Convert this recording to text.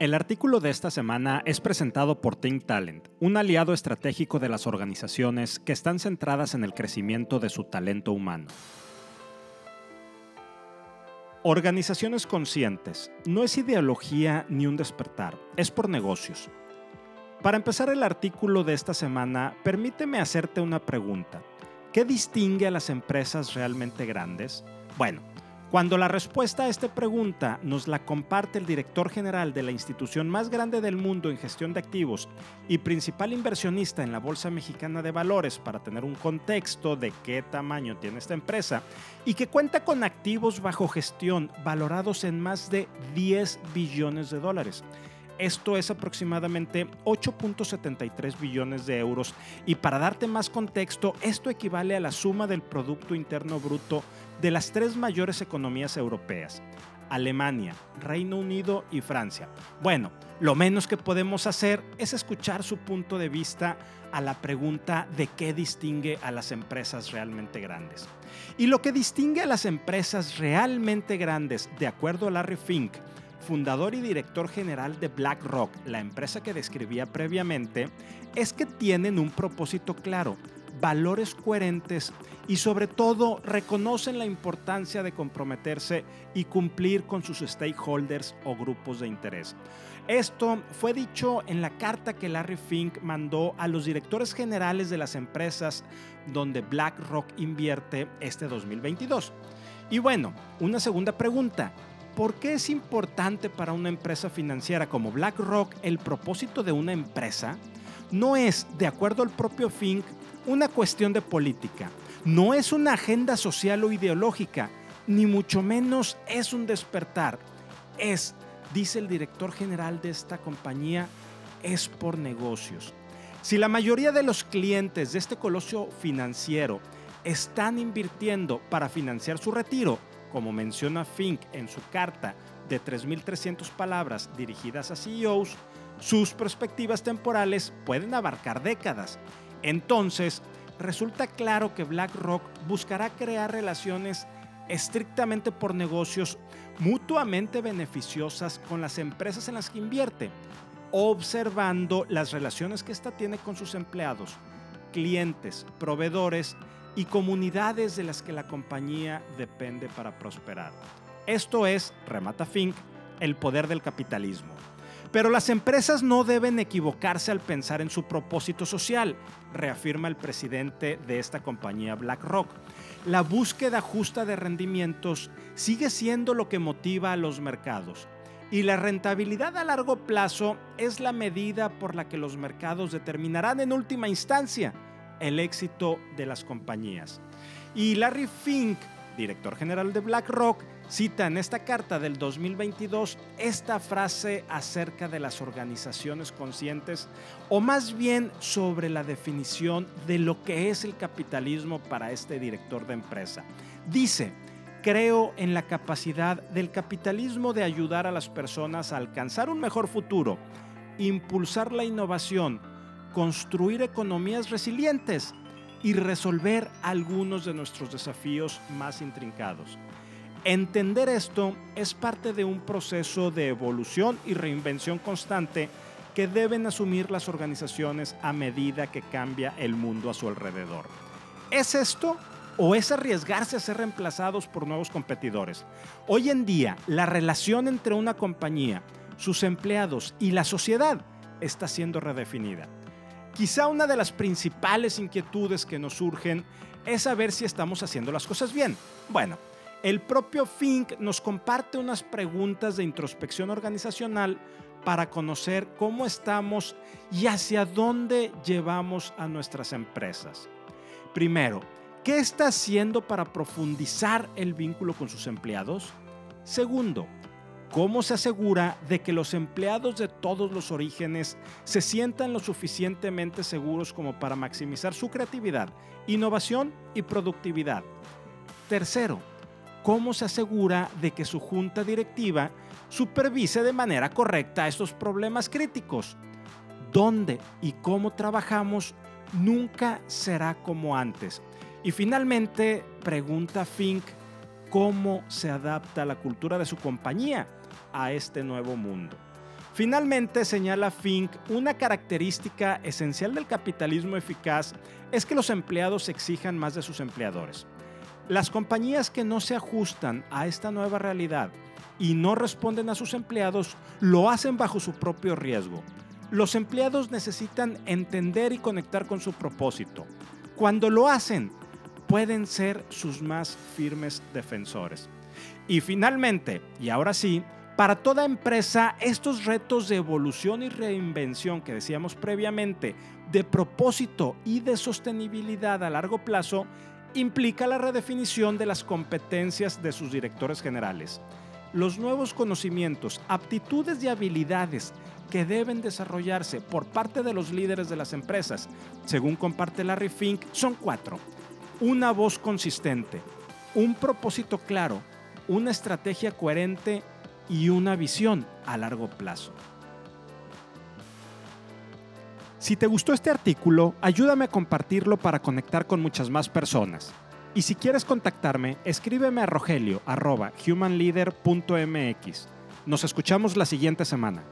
El artículo de esta semana es presentado por Think Talent, un aliado estratégico de las organizaciones que están centradas en el crecimiento de su talento humano. Organizaciones conscientes. No es ideología ni un despertar, es por negocios. Para empezar el artículo de esta semana, permíteme hacerte una pregunta. ¿Qué distingue a las empresas realmente grandes? Bueno, cuando la respuesta a esta pregunta nos la comparte el director general de la institución más grande del mundo en gestión de activos y principal inversionista en la Bolsa Mexicana de Valores para tener un contexto de qué tamaño tiene esta empresa y que cuenta con activos bajo gestión valorados en más de 10 billones de dólares. Esto es aproximadamente 8.73 billones de euros y para darte más contexto, esto equivale a la suma del Producto Interno Bruto de las tres mayores economías europeas, Alemania, Reino Unido y Francia. Bueno, lo menos que podemos hacer es escuchar su punto de vista a la pregunta de qué distingue a las empresas realmente grandes. Y lo que distingue a las empresas realmente grandes, de acuerdo a Larry Fink, fundador y director general de BlackRock, la empresa que describía previamente, es que tienen un propósito claro, valores coherentes y sobre todo reconocen la importancia de comprometerse y cumplir con sus stakeholders o grupos de interés. Esto fue dicho en la carta que Larry Fink mandó a los directores generales de las empresas donde BlackRock invierte este 2022. Y bueno, una segunda pregunta. ¿Por qué es importante para una empresa financiera como BlackRock el propósito de una empresa? No es, de acuerdo al propio Fink, una cuestión de política. No es una agenda social o ideológica, ni mucho menos es un despertar. Es, dice el director general de esta compañía, es por negocios. Si la mayoría de los clientes de este coloso financiero están invirtiendo para financiar su retiro, como menciona Fink en su carta de 3.300 palabras dirigidas a CEOs, sus perspectivas temporales pueden abarcar décadas. Entonces, resulta claro que BlackRock buscará crear relaciones estrictamente por negocios mutuamente beneficiosas con las empresas en las que invierte, observando las relaciones que ésta tiene con sus empleados, clientes, proveedores y comunidades de las que la compañía depende para prosperar. Esto es, remata Fink, el poder del capitalismo. Pero las empresas no deben equivocarse al pensar en su propósito social, reafirma el presidente de esta compañía BlackRock. La búsqueda justa de rendimientos sigue siendo lo que motiva a los mercados. Y la rentabilidad a largo plazo es la medida por la que los mercados determinarán en última instancia el éxito de las compañías. Y Larry Fink, director general de BlackRock, cita en esta carta del 2022 esta frase acerca de las organizaciones conscientes, o más bien sobre la definición de lo que es el capitalismo para este director de empresa. Dice, creo en la capacidad del capitalismo de ayudar a las personas a alcanzar un mejor futuro, impulsar la innovación, construir economías resilientes y resolver algunos de nuestros desafíos más intrincados. Entender esto es parte de un proceso de evolución y reinvención constante que deben asumir las organizaciones a medida que cambia el mundo a su alrededor. ¿Es esto o es arriesgarse a ser reemplazados por nuevos competidores? Hoy en día, la relación entre una compañía, sus empleados y la sociedad está siendo redefinida. Quizá una de las principales inquietudes que nos surgen es saber si estamos haciendo las cosas bien. Bueno, el propio Fink nos comparte unas preguntas de introspección organizacional para conocer cómo estamos y hacia dónde llevamos a nuestras empresas. Primero, ¿qué está haciendo para profundizar el vínculo con sus empleados? Segundo, ¿Cómo se asegura de que los empleados de todos los orígenes se sientan lo suficientemente seguros como para maximizar su creatividad, innovación y productividad? Tercero, ¿cómo se asegura de que su junta directiva supervise de manera correcta estos problemas críticos? ¿Dónde y cómo trabajamos nunca será como antes? Y finalmente, pregunta Fink, ¿cómo se adapta la cultura de su compañía? A este nuevo mundo. Finalmente, señala Fink, una característica esencial del capitalismo eficaz es que los empleados exijan más de sus empleadores. Las compañías que no se ajustan a esta nueva realidad y no responden a sus empleados lo hacen bajo su propio riesgo. Los empleados necesitan entender y conectar con su propósito. Cuando lo hacen, pueden ser sus más firmes defensores. Y finalmente, y ahora sí, para toda empresa, estos retos de evolución y reinvención que decíamos previamente, de propósito y de sostenibilidad a largo plazo, implica la redefinición de las competencias de sus directores generales. Los nuevos conocimientos, aptitudes y habilidades que deben desarrollarse por parte de los líderes de las empresas, según comparte Larry Fink, son cuatro. Una voz consistente, un propósito claro, una estrategia coherente y una visión a largo plazo. Si te gustó este artículo, ayúdame a compartirlo para conectar con muchas más personas. Y si quieres contactarme, escríbeme a rogelio.humanleader.mx. Nos escuchamos la siguiente semana.